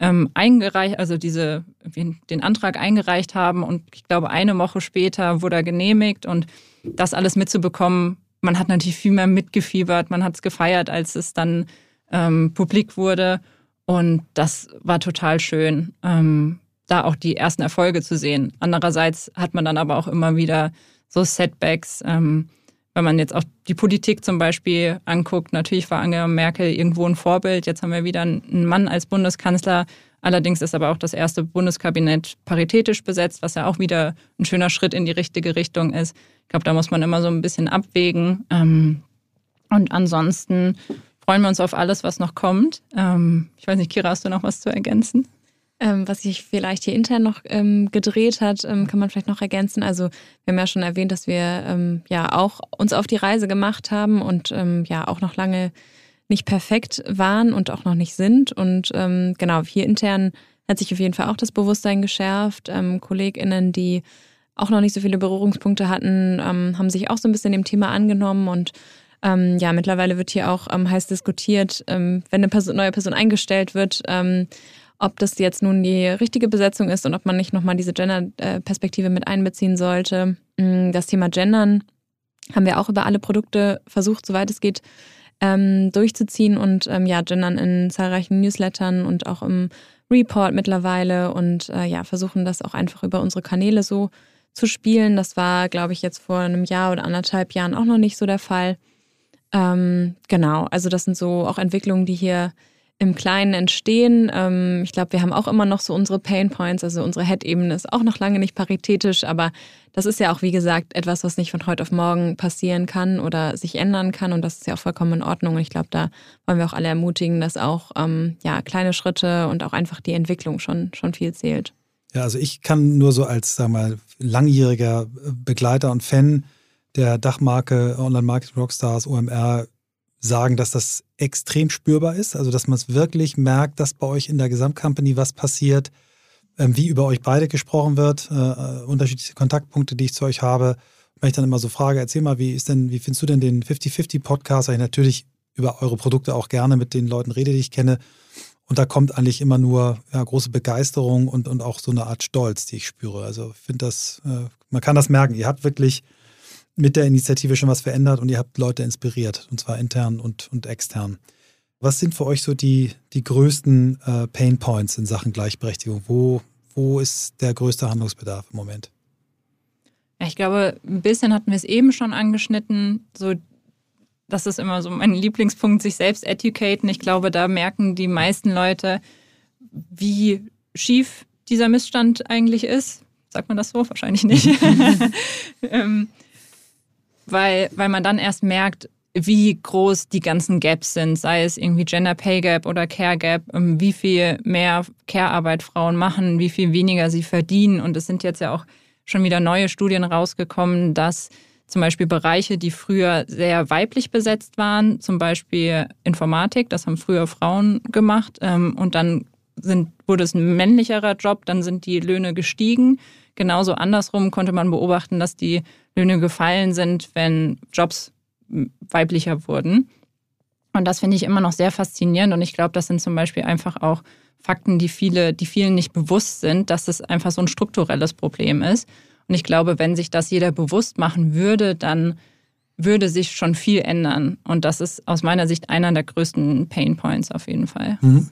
ähm, eingereicht, also diese, den Antrag eingereicht haben und ich glaube, eine Woche später wurde er genehmigt und das alles mitzubekommen, man hat natürlich viel mehr mitgefiebert, man hat es gefeiert, als es dann ähm, publik wurde. Und das war total schön, ähm, da auch die ersten Erfolge zu sehen. Andererseits hat man dann aber auch immer wieder so Setbacks. Ähm, wenn man jetzt auch die Politik zum Beispiel anguckt, natürlich war Angela Merkel irgendwo ein Vorbild. Jetzt haben wir wieder einen Mann als Bundeskanzler. Allerdings ist aber auch das erste Bundeskabinett paritätisch besetzt, was ja auch wieder ein schöner Schritt in die richtige Richtung ist. Ich glaube, da muss man immer so ein bisschen abwägen. Ähm, und ansonsten freuen wir uns auf alles, was noch kommt. Ähm, ich weiß nicht, Kira, hast du noch was zu ergänzen? Ähm, was sich vielleicht hier intern noch ähm, gedreht hat, ähm, kann man vielleicht noch ergänzen. Also wir haben ja schon erwähnt, dass wir ähm, ja auch uns auf die Reise gemacht haben und ähm, ja auch noch lange nicht perfekt waren und auch noch nicht sind. Und ähm, genau, hier intern hat sich auf jeden Fall auch das Bewusstsein geschärft. KollegInnen, die auch noch nicht so viele Berührungspunkte hatten, haben sich auch so ein bisschen dem Thema angenommen und ja, mittlerweile wird hier auch heiß diskutiert, wenn eine Person, neue Person eingestellt wird, ob das jetzt nun die richtige Besetzung ist und ob man nicht nochmal diese Gender-Perspektive mit einbeziehen sollte. Mm, das Thema Gendern haben wir auch über alle Produkte versucht, soweit es geht, ähm, durchzuziehen und ähm, ja, Gendern in zahlreichen Newslettern und auch im Report mittlerweile und äh, ja, versuchen das auch einfach über unsere Kanäle so zu spielen. Das war, glaube ich, jetzt vor einem Jahr oder anderthalb Jahren auch noch nicht so der Fall. Ähm, genau, also das sind so auch Entwicklungen, die hier im Kleinen entstehen. Ähm, ich glaube, wir haben auch immer noch so unsere Pain Points. Also unsere Head-Ebene ist auch noch lange nicht paritätisch, aber das ist ja auch, wie gesagt, etwas, was nicht von heute auf morgen passieren kann oder sich ändern kann. Und das ist ja auch vollkommen in Ordnung. Und ich glaube, da wollen wir auch alle ermutigen, dass auch ähm, ja, kleine Schritte und auch einfach die Entwicklung schon, schon viel zählt. Ja, also ich kann nur so als, sag mal, langjähriger Begleiter und Fan der Dachmarke Online Marketing Rockstars OMR sagen, dass das extrem spürbar ist, also dass man es wirklich merkt, dass bei euch in der Gesamtcompany was passiert, ähm, wie über euch beide gesprochen wird, äh, äh unterschiedliche Kontaktpunkte, die ich zu euch habe. Wenn ich dann immer so frage, erzähl mal, wie ist denn, wie findest du denn den 50-50-Podcast? Weil ich natürlich über eure Produkte auch gerne mit den Leuten rede, die ich kenne. Und da kommt eigentlich immer nur ja, große Begeisterung und, und auch so eine Art Stolz, die ich spüre. Also ich finde das, äh, man kann das merken. Ihr habt wirklich mit der Initiative schon was verändert und ihr habt Leute inspiriert, und zwar intern und, und extern. Was sind für euch so die, die größten äh, Pain Points in Sachen Gleichberechtigung? Wo, wo ist der größte Handlungsbedarf im Moment? Ich glaube, ein bisschen hatten wir es eben schon angeschnitten. So, das ist immer so mein Lieblingspunkt, sich selbst educaten. Ich glaube, da merken die meisten Leute, wie schief dieser Missstand eigentlich ist. Sagt man das so? Wahrscheinlich nicht. <laughs> <laughs> ähm, weil, weil man dann erst merkt, wie groß die ganzen Gaps sind, sei es irgendwie Gender Pay Gap oder Care Gap, ähm, wie viel mehr Care-Arbeit Frauen machen, wie viel weniger sie verdienen. Und es sind jetzt ja auch schon wieder neue Studien rausgekommen, dass zum Beispiel Bereiche, die früher sehr weiblich besetzt waren, zum Beispiel Informatik, das haben früher Frauen gemacht, ähm, und dann sind, wurde es ein männlicherer Job, dann sind die Löhne gestiegen. Genauso andersrum konnte man beobachten, dass die Löhne gefallen sind, wenn Jobs weiblicher wurden. Und das finde ich immer noch sehr faszinierend. Und ich glaube, das sind zum Beispiel einfach auch Fakten, die viele, die vielen nicht bewusst sind, dass es einfach so ein strukturelles Problem ist. Und ich glaube, wenn sich das jeder bewusst machen würde, dann würde sich schon viel ändern. Und das ist aus meiner Sicht einer der größten Pain Points auf jeden Fall. Mhm.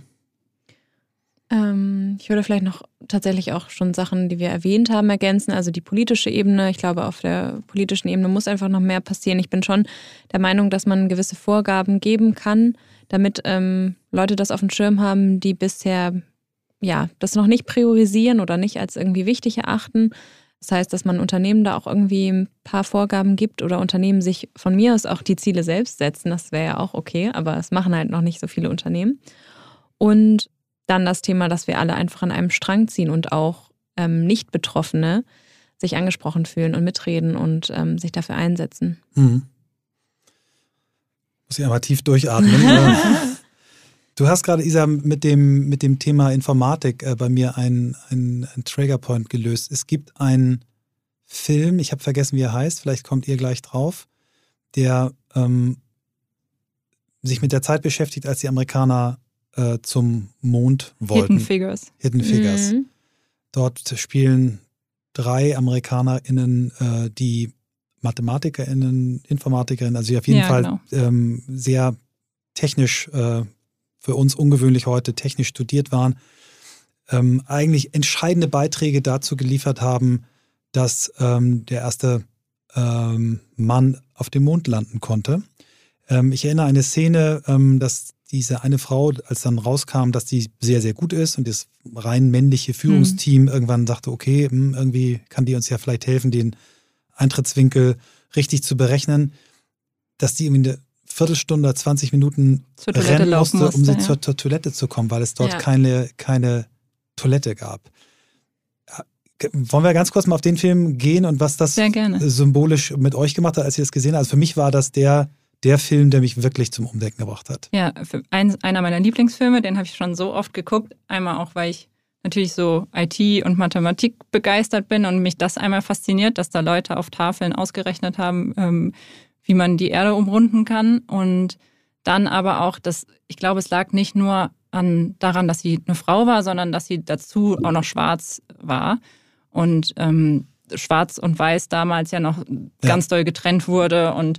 Ähm, ich würde vielleicht noch tatsächlich auch schon Sachen, die wir erwähnt haben, ergänzen. Also die politische Ebene. Ich glaube, auf der politischen Ebene muss einfach noch mehr passieren. Ich bin schon der Meinung, dass man gewisse Vorgaben geben kann, damit ähm, Leute das auf dem Schirm haben, die bisher ja das noch nicht priorisieren oder nicht als irgendwie wichtig erachten. Das heißt, dass man Unternehmen da auch irgendwie ein paar Vorgaben gibt oder Unternehmen sich von mir aus auch die Ziele selbst setzen. Das wäre ja auch okay, aber es machen halt noch nicht so viele Unternehmen. Und dann das Thema, dass wir alle einfach an einem Strang ziehen und auch ähm, Nicht-Betroffene sich angesprochen fühlen und mitreden und ähm, sich dafür einsetzen. Mhm. Muss ich einmal tief durchatmen. <laughs> du hast gerade, Isa, mit dem, mit dem Thema Informatik äh, bei mir einen ein Triggerpoint gelöst. Es gibt einen Film, ich habe vergessen, wie er heißt, vielleicht kommt ihr gleich drauf, der ähm, sich mit der Zeit beschäftigt, als die Amerikaner äh, zum Mond wollten. Hidden Figures. Hidden Figures. Mhm. Dort spielen drei AmerikanerInnen, äh, die MathematikerInnen, InformatikerInnen, also die auf jeden ja, Fall genau. ähm, sehr technisch, äh, für uns ungewöhnlich heute, technisch studiert waren, ähm, eigentlich entscheidende Beiträge dazu geliefert haben, dass ähm, der erste ähm, Mann auf dem Mond landen konnte. Ähm, ich erinnere an eine Szene, ähm, dass diese eine Frau, als dann rauskam, dass die sehr, sehr gut ist und das rein männliche Führungsteam mhm. irgendwann sagte, okay, hm, irgendwie kann die uns ja vielleicht helfen, den Eintrittswinkel richtig zu berechnen, dass die irgendwie eine Viertelstunde, 20 Minuten rennen musste, musste, um sie ja. zur, zur, Toilette zu kommen, weil es dort ja. keine, keine Toilette gab. Wollen wir ganz kurz mal auf den Film gehen und was das symbolisch mit euch gemacht hat, als ihr das gesehen habt? Also für mich war das der der Film, der mich wirklich zum Umdenken gebracht hat. Ja, ein, einer meiner Lieblingsfilme, den habe ich schon so oft geguckt. Einmal auch, weil ich natürlich so IT und Mathematik begeistert bin und mich das einmal fasziniert, dass da Leute auf Tafeln ausgerechnet haben, ähm, wie man die Erde umrunden kann. Und dann aber auch, dass ich glaube, es lag nicht nur an, daran, dass sie eine Frau war, sondern dass sie dazu auch noch schwarz war. Und ähm, schwarz und weiß damals ja noch ganz ja. doll getrennt wurde und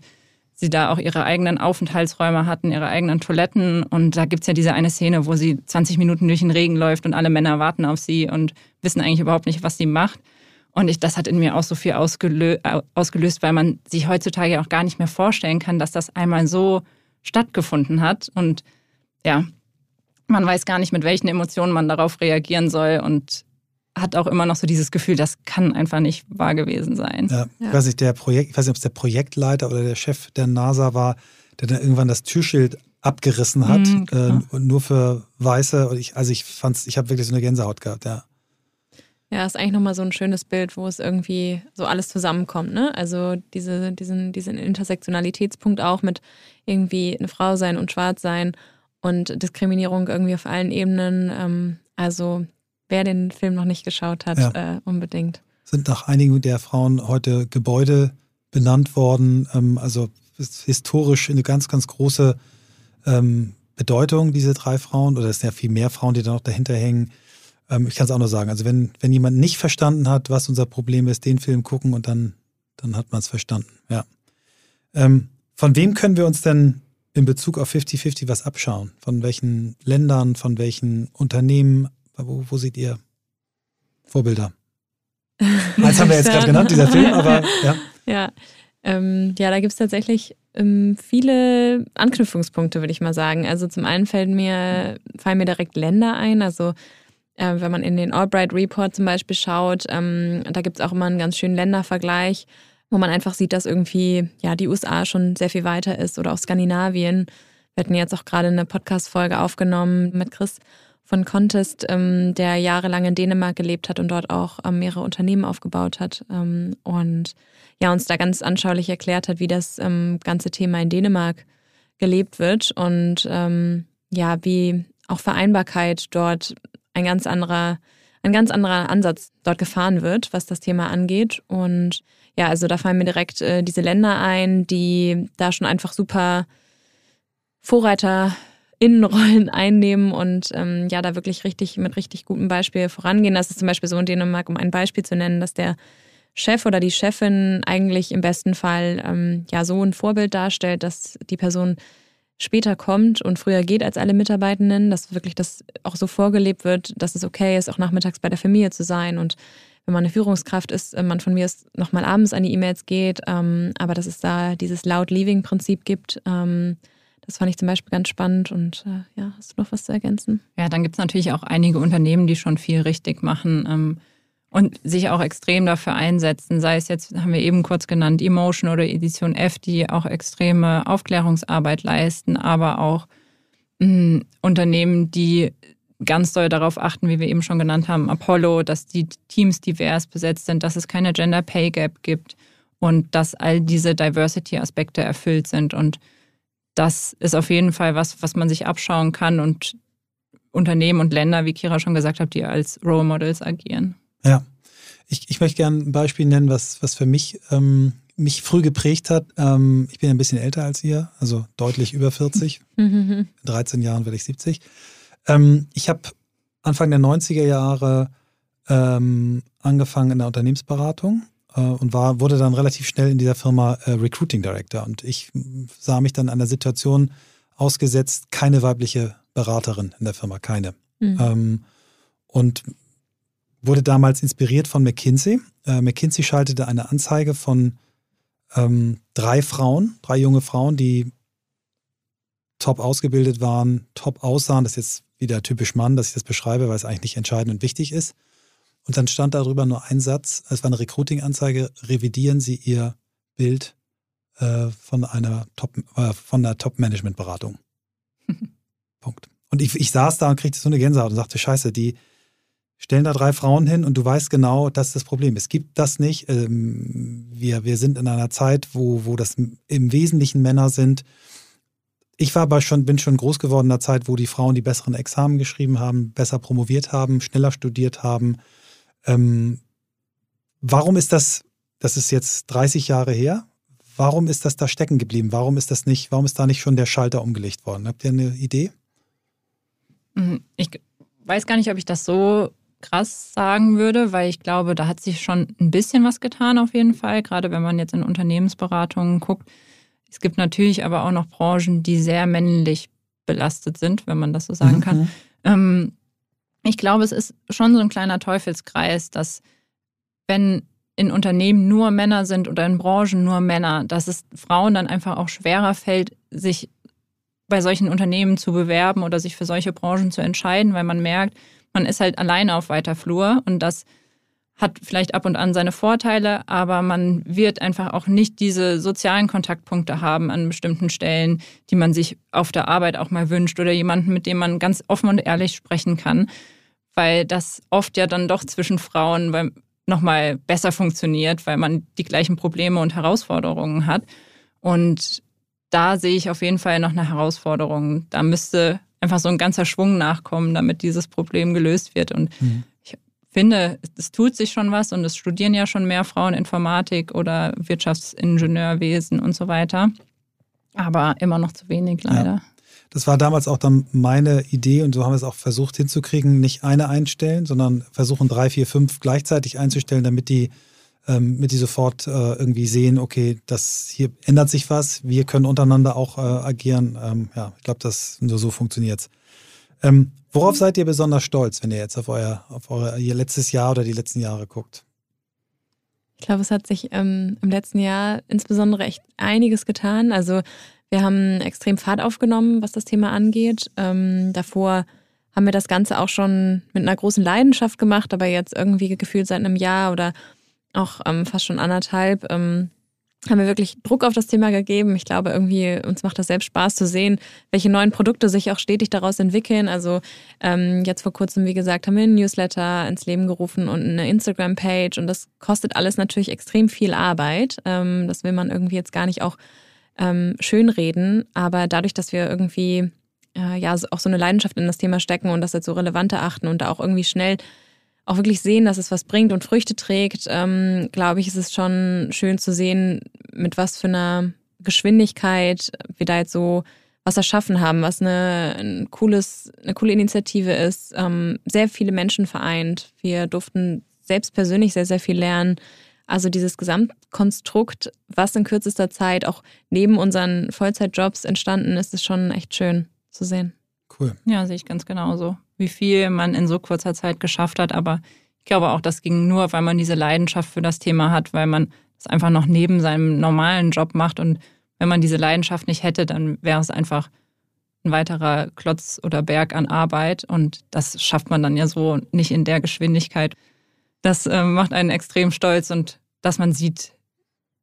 sie da auch ihre eigenen Aufenthaltsräume hatten, ihre eigenen Toiletten. Und da gibt es ja diese eine Szene, wo sie 20 Minuten durch den Regen läuft und alle Männer warten auf sie und wissen eigentlich überhaupt nicht, was sie macht. Und ich, das hat in mir auch so viel ausgelö ausgelöst, weil man sich heutzutage auch gar nicht mehr vorstellen kann, dass das einmal so stattgefunden hat. Und ja, man weiß gar nicht, mit welchen Emotionen man darauf reagieren soll und hat auch immer noch so dieses Gefühl, das kann einfach nicht wahr gewesen sein. Ja, ja. Ich weiß nicht, der Projekt, ich weiß nicht, ob es der Projektleiter oder der Chef der NASA war, der dann irgendwann das Türschild abgerissen hat, mhm, äh, nur für Weiße. Und ich, also ich fand's, ich habe wirklich so eine Gänsehaut gehabt, ja. Ja, ist eigentlich nochmal so ein schönes Bild, wo es irgendwie so alles zusammenkommt, ne? Also diese, diesen, diesen Intersektionalitätspunkt auch mit irgendwie eine Frau sein und schwarz sein und Diskriminierung irgendwie auf allen Ebenen. Ähm, also wer den Film noch nicht geschaut hat, ja. äh, unbedingt. Sind nach einigen der Frauen heute Gebäude benannt worden, ähm, also historisch eine ganz, ganz große ähm, Bedeutung, diese drei Frauen, oder es sind ja viel mehr Frauen, die da noch dahinter hängen. Ähm, ich kann es auch nur sagen, also wenn, wenn jemand nicht verstanden hat, was unser Problem ist, den Film gucken und dann, dann hat man es verstanden. Ja. Ähm, von wem können wir uns denn in Bezug auf 50-50 was abschauen? Von welchen Ländern, von welchen Unternehmen? Wo, wo seht ihr Vorbilder? <laughs> Eins haben wir jetzt gerade genannt, dieser Film, aber ja. <laughs> Ja, ähm, ja da gibt es tatsächlich ähm, viele Anknüpfungspunkte, würde ich mal sagen. Also zum einen fällt mir, fallen mir direkt Länder ein. Also äh, wenn man in den Albright Report zum Beispiel schaut, ähm, da gibt es auch immer einen ganz schönen Ländervergleich, wo man einfach sieht, dass irgendwie ja die USA schon sehr viel weiter ist oder auch Skandinavien. Wir hatten jetzt auch gerade eine Podcast-Folge aufgenommen mit Chris von Contest, ähm, der jahrelang in Dänemark gelebt hat und dort auch ähm, mehrere Unternehmen aufgebaut hat ähm, und ja uns da ganz anschaulich erklärt hat, wie das ähm, ganze Thema in Dänemark gelebt wird und ähm, ja, wie auch Vereinbarkeit dort ein ganz anderer, ein ganz anderer Ansatz dort gefahren wird, was das Thema angeht. Und ja, also da fallen mir direkt äh, diese Länder ein, die da schon einfach super VorreiterInnenrollen <laughs> einnehmen und ähm, ja, da wirklich richtig mit richtig gutem Beispiel vorangehen. Das ist zum Beispiel so in Dänemark, um ein Beispiel zu nennen, dass der Chef oder die Chefin eigentlich im besten Fall ähm, ja so ein Vorbild darstellt, dass die Person später kommt und früher geht als alle Mitarbeitenden, dass wirklich das auch so vorgelebt wird, dass es okay ist, auch nachmittags bei der Familie zu sein und wenn man eine Führungskraft ist, äh, man von mir ist nochmal abends an die E-Mails geht, ähm, aber dass es da dieses Loud-Leaving-Prinzip gibt, ähm, das fand ich zum Beispiel ganz spannend und äh, ja, hast du noch was zu ergänzen? Ja, dann gibt es natürlich auch einige Unternehmen, die schon viel richtig machen. Ähm, und sich auch extrem dafür einsetzen, sei es jetzt, haben wir eben kurz genannt, Emotion oder Edition F, die auch extreme Aufklärungsarbeit leisten, aber auch mh, hm, Unternehmen, die ganz doll darauf achten, wie wir eben schon genannt haben, Apollo, dass die Teams divers besetzt sind, dass es keine Gender Pay Gap gibt und dass all diese Diversity-Aspekte erfüllt sind. Und das ist auf jeden Fall was, was man sich abschauen kann und Unternehmen und Länder, wie Kira schon gesagt hat, die als Role Models agieren. Ja. Ich, ich möchte gerne ein Beispiel nennen, was, was für mich, ähm, mich früh geprägt hat. Ähm, ich bin ein bisschen älter als ihr, also deutlich über 40. <laughs> In 13 Jahren werde ich 70. Ähm, ich habe Anfang der 90er Jahre ähm, angefangen in der Unternehmensberatung und war, wurde dann relativ schnell in dieser Firma äh, Recruiting Director. Und ich sah mich dann an der Situation ausgesetzt, keine weibliche Beraterin in der Firma, keine. Mhm. Und wurde damals inspiriert von McKinsey. Äh, McKinsey schaltete eine Anzeige von ähm, drei Frauen, drei junge Frauen, die top ausgebildet waren, top aussahen. Das ist jetzt wieder typisch Mann, dass ich das beschreibe, weil es eigentlich nicht entscheidend und wichtig ist. Und dann stand darüber nur ein Satz, es war eine Recruiting-Anzeige, revidieren Sie Ihr Bild äh, von einer Top, äh, von einer Top-Management-Beratung. <laughs> Punkt. Und ich, ich saß da und kriegte so eine Gänsehaut und sagte, scheiße, die, stellen da drei Frauen hin und du weißt genau, das ist das Problem. Es gibt das nicht. Ähm, wir, wir sind in einer Zeit, wo, wo das im Wesentlichen Männer sind. Ich war aber schon, bin schon groß geworden in einer Zeit, wo die Frauen die besseren Examen geschrieben haben, besser promoviert haben, schneller studiert haben. Ähm, warum ist das, das ist jetzt 30 Jahre her, warum ist das da stecken geblieben? Warum ist das nicht, warum ist da nicht schon der Schalter umgelegt worden? Habt ihr eine Idee? Mhm. Ich weiß gar nicht, ob ich das so krass sagen würde, weil ich glaube, da hat sich schon ein bisschen was getan auf jeden Fall, gerade wenn man jetzt in Unternehmensberatungen guckt. Es gibt natürlich aber auch noch Branchen, die sehr männlich belastet sind, wenn man das so sagen mhm. kann. Ähm, ich glaube, es ist schon so ein kleiner Teufelskreis, dass wenn in Unternehmen nur Männer sind oder in Branchen nur Männer, dass es Frauen dann einfach auch schwerer fällt, sich bei solchen Unternehmen zu bewerben oder sich für solche Branchen zu entscheiden, weil man merkt, man ist halt alleine auf weiter Flur und das hat vielleicht ab und an seine Vorteile, aber man wird einfach auch nicht diese sozialen Kontaktpunkte haben an bestimmten Stellen, die man sich auf der Arbeit auch mal wünscht oder jemanden, mit dem man ganz offen und ehrlich sprechen kann, weil das oft ja dann doch zwischen Frauen nochmal besser funktioniert, weil man die gleichen Probleme und Herausforderungen hat. Und da sehe ich auf jeden Fall noch eine Herausforderung. Da müsste einfach so ein ganzer Schwung nachkommen, damit dieses Problem gelöst wird. Und mhm finde, es tut sich schon was und es studieren ja schon mehr Frauen Informatik oder Wirtschaftsingenieurwesen und so weiter. Aber immer noch zu wenig leider. Ja. Das war damals auch dann meine Idee und so haben wir es auch versucht hinzukriegen, nicht eine einstellen, sondern versuchen drei, vier, fünf gleichzeitig einzustellen, damit die, ähm, mit die sofort äh, irgendwie sehen, okay, das hier ändert sich was, wir können untereinander auch äh, agieren. Ähm, ja, ich glaube, das nur so funktioniert es. Ähm, worauf seid ihr besonders stolz, wenn ihr jetzt auf euer, auf euer ihr letztes Jahr oder die letzten Jahre guckt? Ich glaube, es hat sich ähm, im letzten Jahr insbesondere echt einiges getan. Also wir haben extrem Fahrt aufgenommen, was das Thema angeht. Ähm, davor haben wir das Ganze auch schon mit einer großen Leidenschaft gemacht, aber jetzt irgendwie gefühlt seit einem Jahr oder auch ähm, fast schon anderthalb ähm, haben wir wirklich Druck auf das Thema gegeben. Ich glaube, irgendwie uns macht das selbst Spaß zu sehen, welche neuen Produkte sich auch stetig daraus entwickeln. Also ähm, jetzt vor kurzem, wie gesagt, haben wir ein Newsletter ins Leben gerufen und eine Instagram-Page und das kostet alles natürlich extrem viel Arbeit. Ähm, das will man irgendwie jetzt gar nicht auch ähm, schönreden, aber dadurch, dass wir irgendwie äh, ja auch so eine Leidenschaft in das Thema stecken und das jetzt so relevant erachten und da auch irgendwie schnell auch wirklich sehen, dass es was bringt und Früchte trägt, ähm, glaube ich, ist es schon schön zu sehen, mit was für einer Geschwindigkeit wir da jetzt so was erschaffen haben, was eine, ein cooles, eine coole Initiative ist, ähm, sehr viele Menschen vereint. Wir durften selbst persönlich sehr, sehr viel lernen. Also dieses Gesamtkonstrukt, was in kürzester Zeit auch neben unseren Vollzeitjobs entstanden ist, ist schon echt schön zu sehen. Cool. Ja, sehe ich ganz genauso wie viel man in so kurzer Zeit geschafft hat. Aber ich glaube auch, das ging nur, weil man diese Leidenschaft für das Thema hat, weil man es einfach noch neben seinem normalen Job macht. Und wenn man diese Leidenschaft nicht hätte, dann wäre es einfach ein weiterer Klotz oder Berg an Arbeit. Und das schafft man dann ja so nicht in der Geschwindigkeit. Das äh, macht einen extrem stolz und dass man sieht,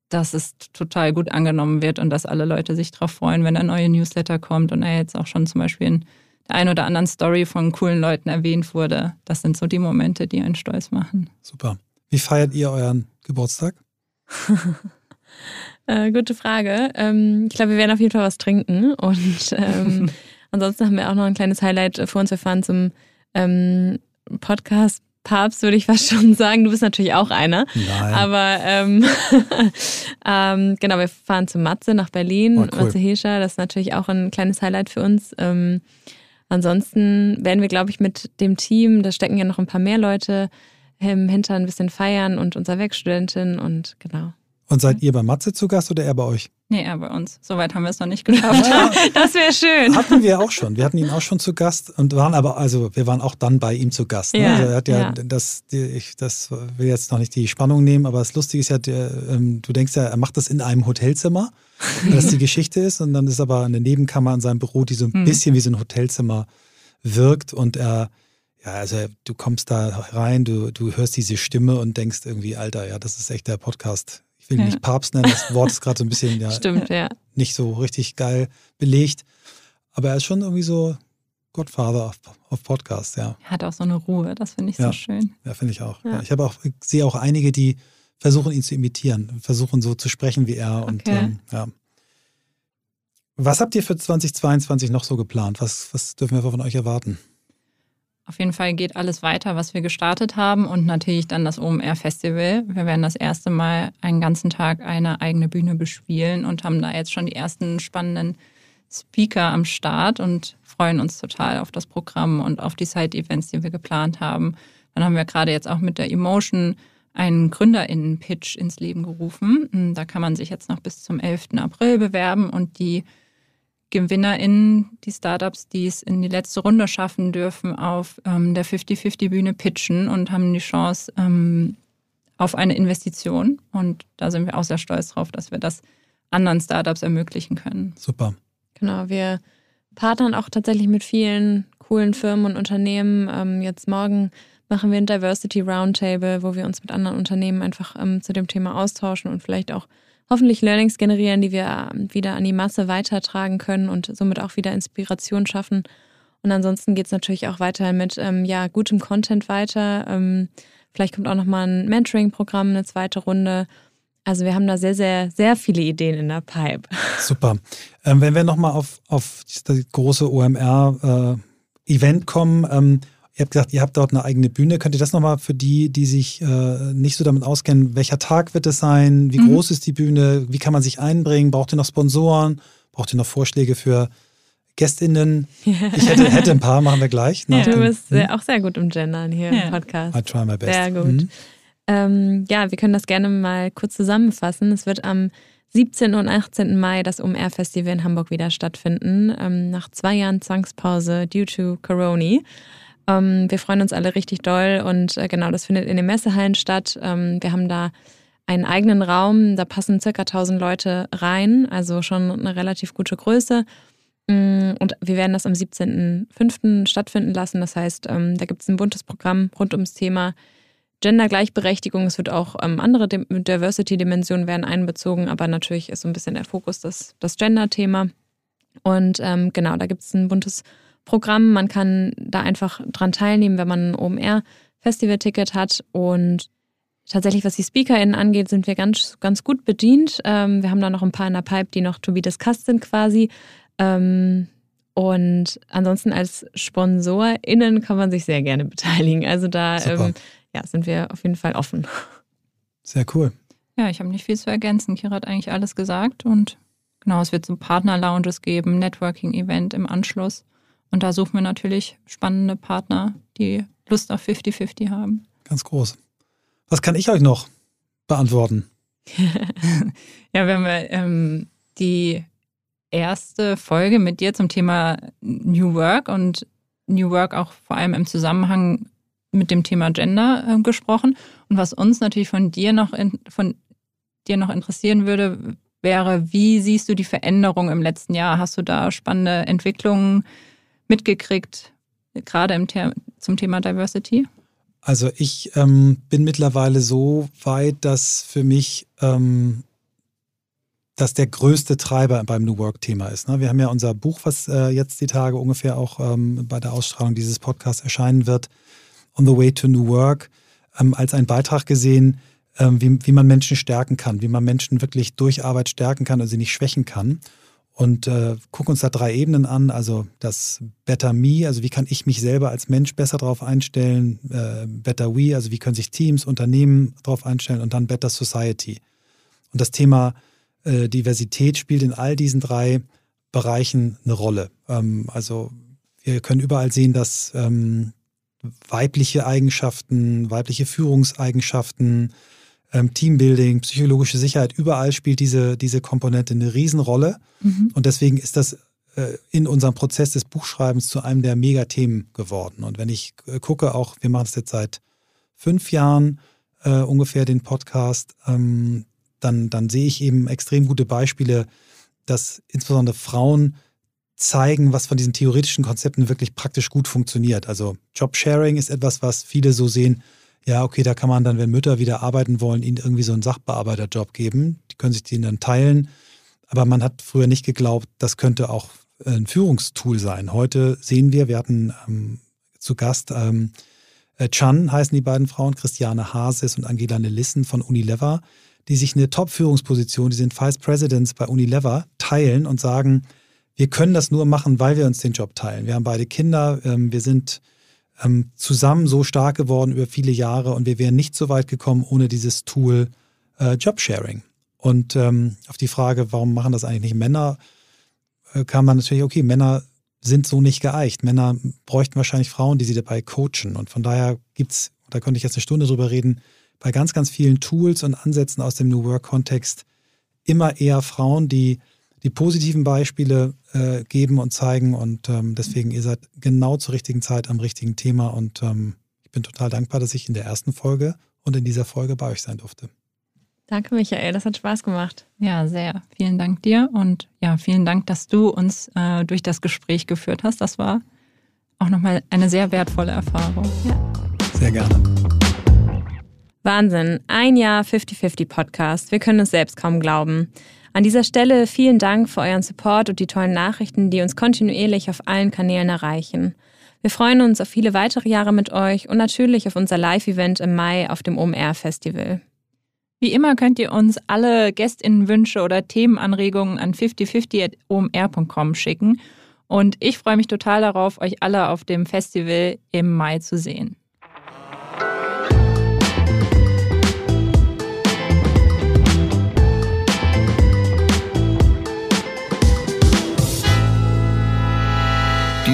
dass es total gut angenommen wird und dass alle Leute sich darauf freuen, wenn ein neuer Newsletter kommt und er jetzt auch schon zum Beispiel in der ein oder anderen Story von coolen Leuten erwähnt wurde. Das sind so die Momente, die einen stolz machen. Super. Wie feiert ihr euren Geburtstag? <laughs> äh, gute Frage. Ähm, ich glaube, wir werden auf jeden Fall was trinken und ähm, <laughs> ansonsten haben wir auch noch ein kleines Highlight vor uns. Wir fahren zum ähm, Podcast Papst, würde ich fast schon sagen. Du bist natürlich auch einer. Nein. Aber ähm, <laughs> ähm, genau, wir fahren zu Matze nach Berlin. Oh, cool. Matze Hilscher, das ist natürlich auch ein kleines Highlight für uns. Ähm, Ansonsten werden wir, glaube ich, mit dem Team, da stecken ja noch ein paar mehr Leute hinter, ein bisschen feiern und unser Werkstudentin und genau. Und seid ihr bei Matze zu Gast oder er bei euch? Nee, er bei uns. Soweit haben wir es noch nicht geschafft. <laughs> Ja, das wäre schön. Hatten wir auch schon. Wir hatten ihn auch schon zu Gast und waren aber, also wir waren auch dann bei ihm zu Gast. Ne? Ja, also er hat ja, ja. das, die, ich, das will jetzt noch nicht die Spannung nehmen, aber das Lustige ist ja, der, ähm, du denkst ja, er macht das in einem Hotelzimmer, <laughs> dass die Geschichte ist und dann ist aber eine Nebenkammer in seinem Büro, die so ein hm. bisschen wie so ein Hotelzimmer wirkt und er, ja, also du kommst da rein, du, du hörst diese Stimme und denkst irgendwie, Alter, ja, das ist echt der Podcast ich will ihn ja. nicht Papst nennen, das Wort ist gerade so ein bisschen <laughs> ja, Stimmt, ja. nicht so richtig geil belegt. Aber er ist schon irgendwie so Godfather auf, auf Podcast, ja. Er hat auch so eine Ruhe, das finde ich ja. so schön. Ja, finde ich auch. Ja. Ich habe auch, ich sehe auch einige, die versuchen, ihn zu imitieren, versuchen so zu sprechen wie er. Und okay. ähm, ja. Was habt ihr für 2022 noch so geplant? Was, was dürfen wir von euch erwarten? Auf jeden Fall geht alles weiter, was wir gestartet haben und natürlich dann das OMR Festival. Wir werden das erste Mal einen ganzen Tag eine eigene Bühne bespielen und haben da jetzt schon die ersten spannenden Speaker am Start und freuen uns total auf das Programm und auf die Side-Events, die wir geplant haben. Dann haben wir gerade jetzt auch mit der Emotion einen GründerInnen-Pitch ins Leben gerufen. Da kann man sich jetzt noch bis zum 11. April bewerben und die GewinnerInnen, die Startups, die es in die letzte Runde schaffen, dürfen auf ähm, der 50-50-Bühne pitchen und haben die Chance ähm, auf eine Investition. Und da sind wir auch sehr stolz drauf, dass wir das anderen Startups ermöglichen können. Super. Genau, wir partnern auch tatsächlich mit vielen coolen Firmen und Unternehmen. Ähm, jetzt morgen machen wir ein Diversity Roundtable, wo wir uns mit anderen Unternehmen einfach ähm, zu dem Thema austauschen und vielleicht auch hoffentlich Learnings generieren, die wir ähm, wieder an die Masse weitertragen können und somit auch wieder Inspiration schaffen. Und ansonsten geht es natürlich auch weiter mit ähm, ja, gutem Content weiter. Ähm, vielleicht kommt auch nochmal ein Mentoring-Programm, eine zweite Runde. Also wir haben da sehr, sehr, sehr viele Ideen in der Pipe. <laughs> Super. Ähm, wenn wir nochmal auf, auf das große OMR-Event äh, kommen, ähm, Ihr habt gesagt, ihr habt dort eine eigene Bühne. Könnt ihr das nochmal für die, die sich äh, nicht so damit auskennen, welcher Tag wird es sein? Wie mhm. groß ist die Bühne? Wie kann man sich einbringen? Braucht ihr noch Sponsoren? Braucht ihr noch Vorschläge für GästInnen? <laughs> Ich hätte, hätte ein paar, machen wir gleich. Ja, du bist hm? auch sehr gut im Gendern hier ja. im Podcast. I try my best. Sehr gut. Mhm. Ähm, ja, wir können das gerne mal kurz zusammenfassen. Es wird am 17. und 18. Mai das OMR-Festival in Hamburg wieder stattfinden. Ähm, nach zwei Jahren Zwangspause due to Corona. Ähm, wir freuen uns alle richtig doll und äh, genau, das findet in den Messehallen statt. Ähm, wir haben da einen eigenen Raum, da passen circa 1000 Leute rein, also schon eine relativ gute Größe. Mm, und wir werden das am 17.05. stattfinden lassen. Das heißt, ähm, da gibt es ein buntes Programm rund ums Thema Gender-Gleichberechtigung. Es wird auch ähm, andere Diversity-Dimensionen werden einbezogen, aber natürlich ist so ein bisschen der Fokus das, das Gender-Thema. Und ähm, genau, da gibt es ein buntes Programm. Man kann da einfach dran teilnehmen, wenn man ein OMR-Festival-Ticket hat. Und tatsächlich, was die SpeakerInnen angeht, sind wir ganz, ganz gut bedient. Ähm, wir haben da noch ein paar in der Pipe, die noch to be discussed sind quasi. Ähm, und ansonsten als SponsorInnen kann man sich sehr gerne beteiligen. Also da ähm, ja, sind wir auf jeden Fall offen. Sehr cool. Ja, ich habe nicht viel zu ergänzen. Kira hat eigentlich alles gesagt und genau, es wird so Partner-Lounges geben, Networking-Event im Anschluss. Und da suchen wir natürlich spannende Partner, die Lust auf 50-50 haben. Ganz groß. Was kann ich euch noch beantworten? <laughs> ja, wenn wir ähm, die erste Folge mit dir zum Thema New Work und New Work auch vor allem im Zusammenhang mit dem Thema Gender äh, gesprochen. Und was uns natürlich von dir noch in, von dir noch interessieren würde, wäre, wie siehst du die Veränderung im letzten Jahr? Hast du da spannende Entwicklungen mitgekriegt, gerade im The zum Thema Diversity? Also ich ähm, bin mittlerweile so weit, dass für mich ähm, das der größte Treiber beim New Work-Thema ist. Ne? Wir haben ja unser Buch, was äh, jetzt die Tage ungefähr auch ähm, bei der Ausstrahlung dieses Podcasts erscheinen wird, On the Way to New Work, ähm, als einen Beitrag gesehen, ähm, wie, wie man Menschen stärken kann, wie man Menschen wirklich durch Arbeit stärken kann und sie nicht schwächen kann und äh, gucken uns da drei Ebenen an. Also das Better Me, also wie kann ich mich selber als Mensch besser darauf einstellen, äh, Better We, also wie können sich Teams, Unternehmen darauf einstellen und dann Better Society. Und das Thema äh, Diversität spielt in all diesen drei Bereichen eine Rolle. Ähm, also wir können überall sehen, dass ähm, weibliche Eigenschaften, weibliche Führungseigenschaften, ähm, Teambuilding, psychologische Sicherheit, überall spielt diese, diese Komponente eine Riesenrolle. Mhm. Und deswegen ist das äh, in unserem Prozess des Buchschreibens zu einem der Megathemen geworden. Und wenn ich äh, gucke, auch wir machen es jetzt seit fünf Jahren äh, ungefähr den Podcast, ähm, dann, dann sehe ich eben extrem gute Beispiele, dass insbesondere Frauen zeigen, was von diesen theoretischen Konzepten wirklich praktisch gut funktioniert. Also Jobsharing ist etwas, was viele so sehen, ja, okay, da kann man dann, wenn Mütter wieder arbeiten wollen, ihnen irgendwie so einen Sachbearbeiterjob geben. Die können sich den dann teilen. Aber man hat früher nicht geglaubt, das könnte auch ein Führungstool sein. Heute sehen wir, wir hatten ähm, zu Gast ähm, äh, Chan, heißen die beiden Frauen, Christiane Hases und Angela Nelissen von Unilever, die sich eine Top-Führungsposition, die sind Vice Presidents bei Unilever, teilen und sagen, wir können das nur machen, weil wir uns den Job teilen. Wir haben beide Kinder, ähm, wir sind ähm, zusammen so stark geworden über viele Jahre und wir wären nicht so weit gekommen ohne dieses Tool äh, Jobsharing. Und ähm, auf die Frage, warum machen das eigentlich nicht Männer, äh, kam man natürlich, okay, Männer sind so nicht geeicht. Männer bräuchten wahrscheinlich Frauen, die sie dabei coachen. Und von daher gibt es, da könnte ich jetzt eine Stunde drüber reden, bei ganz, ganz vielen Tools und Ansätzen aus dem New Work-Kontext immer eher Frauen, die die positiven Beispiele äh, geben und zeigen. Und ähm, deswegen, ihr seid genau zur richtigen Zeit am richtigen Thema. Und ähm, ich bin total dankbar, dass ich in der ersten Folge und in dieser Folge bei euch sein durfte. Danke, Michael. Das hat Spaß gemacht. Ja, sehr. Vielen Dank dir und ja, vielen Dank, dass du uns äh, durch das Gespräch geführt hast. Das war auch nochmal eine sehr wertvolle Erfahrung. Ja. Sehr gerne. Wahnsinn. Ein Jahr 50-50 Podcast. Wir können es selbst kaum glauben. An dieser Stelle vielen Dank für euren Support und die tollen Nachrichten, die uns kontinuierlich auf allen Kanälen erreichen. Wir freuen uns auf viele weitere Jahre mit euch und natürlich auf unser Live-Event im Mai auf dem OMR-Festival. Wie immer könnt ihr uns alle Gästinnenwünsche oder Themenanregungen an 5050.omr.com schicken. Und ich freue mich total darauf, euch alle auf dem Festival im Mai zu sehen.